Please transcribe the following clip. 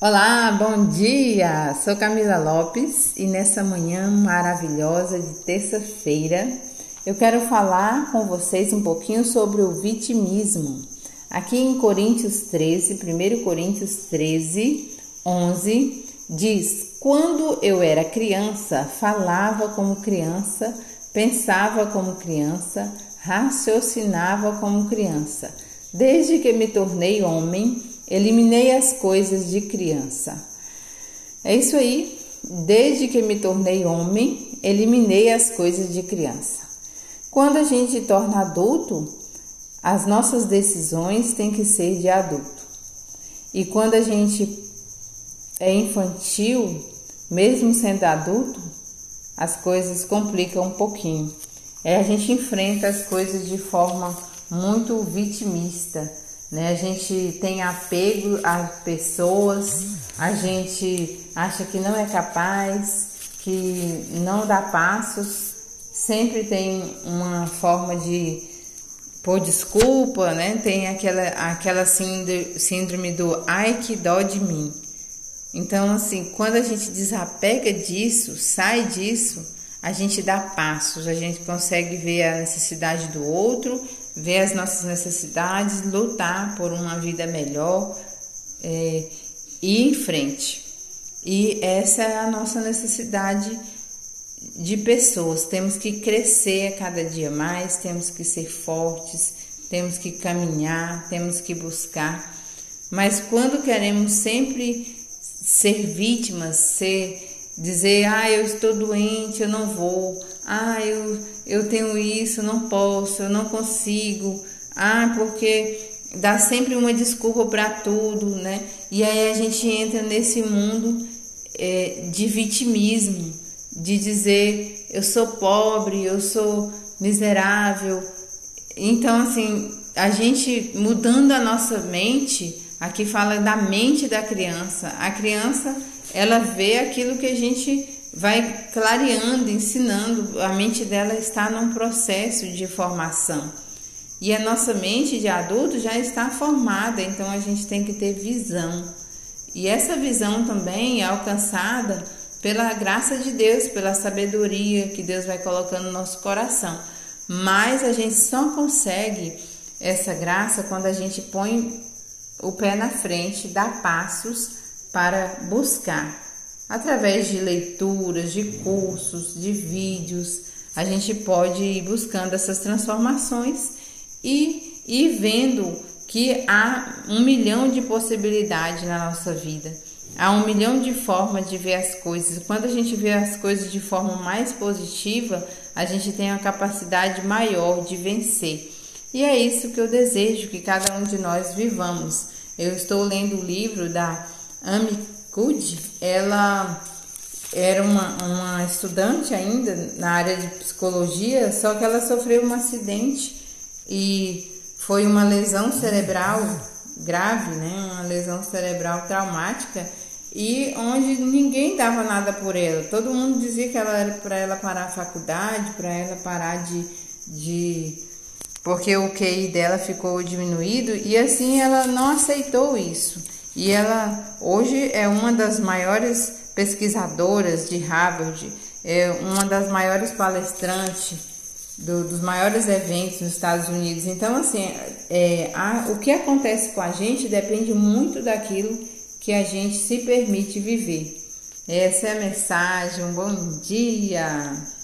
Olá, bom dia! Sou Camila Lopes e nessa manhã maravilhosa de terça-feira eu quero falar com vocês um pouquinho sobre o vitimismo. Aqui em Coríntios 13, 1 Coríntios 13, 11, diz: Quando eu era criança, falava como criança, pensava como criança, raciocinava como criança. Desde que me tornei homem, Eliminei as coisas de criança. É isso aí. Desde que me tornei homem, eliminei as coisas de criança. Quando a gente torna adulto, as nossas decisões têm que ser de adulto. E quando a gente é infantil, mesmo sendo adulto, as coisas complicam um pouquinho. É, a gente enfrenta as coisas de forma muito vitimista né? A gente tem apego a pessoas, a gente acha que não é capaz, que não dá passos, sempre tem uma forma de pôr desculpa, né? Tem aquela, aquela síndrome do ai que dó de mim. Então, assim, quando a gente desapega disso, sai disso, a gente dá passos, a gente consegue ver a necessidade do outro, ver as nossas necessidades, lutar por uma vida melhor é, e em frente. E essa é a nossa necessidade de pessoas. Temos que crescer a cada dia mais, temos que ser fortes, temos que caminhar, temos que buscar. Mas quando queremos sempre ser vítimas, ser dizer, ah, eu estou doente, eu não vou, ah, eu, eu tenho isso, não posso, eu não consigo, ah, porque dá sempre uma desculpa para tudo, né? E aí a gente entra nesse mundo é, de vitimismo, de dizer eu sou pobre, eu sou miserável. Então, assim, a gente mudando a nossa mente, aqui fala da mente da criança. A criança ela vê aquilo que a gente vai clareando, ensinando. A mente dela está num processo de formação. E a nossa mente de adulto já está formada, então a gente tem que ter visão. E essa visão também é alcançada pela graça de Deus, pela sabedoria que Deus vai colocando no nosso coração. Mas a gente só consegue essa graça quando a gente põe o pé na frente, dá passos para buscar. Através de leituras, de cursos, de vídeos, a gente pode ir buscando essas transformações e ir vendo que há um milhão de possibilidades na nossa vida. Há um milhão de formas de ver as coisas. Quando a gente vê as coisas de forma mais positiva, a gente tem uma capacidade maior de vencer. E é isso que eu desejo que cada um de nós vivamos. Eu estou lendo o livro da Good, ela era uma, uma estudante ainda na área de psicologia, só que ela sofreu um acidente e foi uma lesão cerebral grave, né? Uma lesão cerebral traumática e onde ninguém dava nada por ela. Todo mundo dizia que ela era para ela parar a faculdade, para ela parar de, de porque o QI dela ficou diminuído e assim ela não aceitou isso. E ela hoje é uma das maiores pesquisadoras de Harvard, é uma das maiores palestrantes do, dos maiores eventos nos Estados Unidos. Então, assim, é, a, o que acontece com a gente depende muito daquilo que a gente se permite viver. Essa é a mensagem. Um bom dia!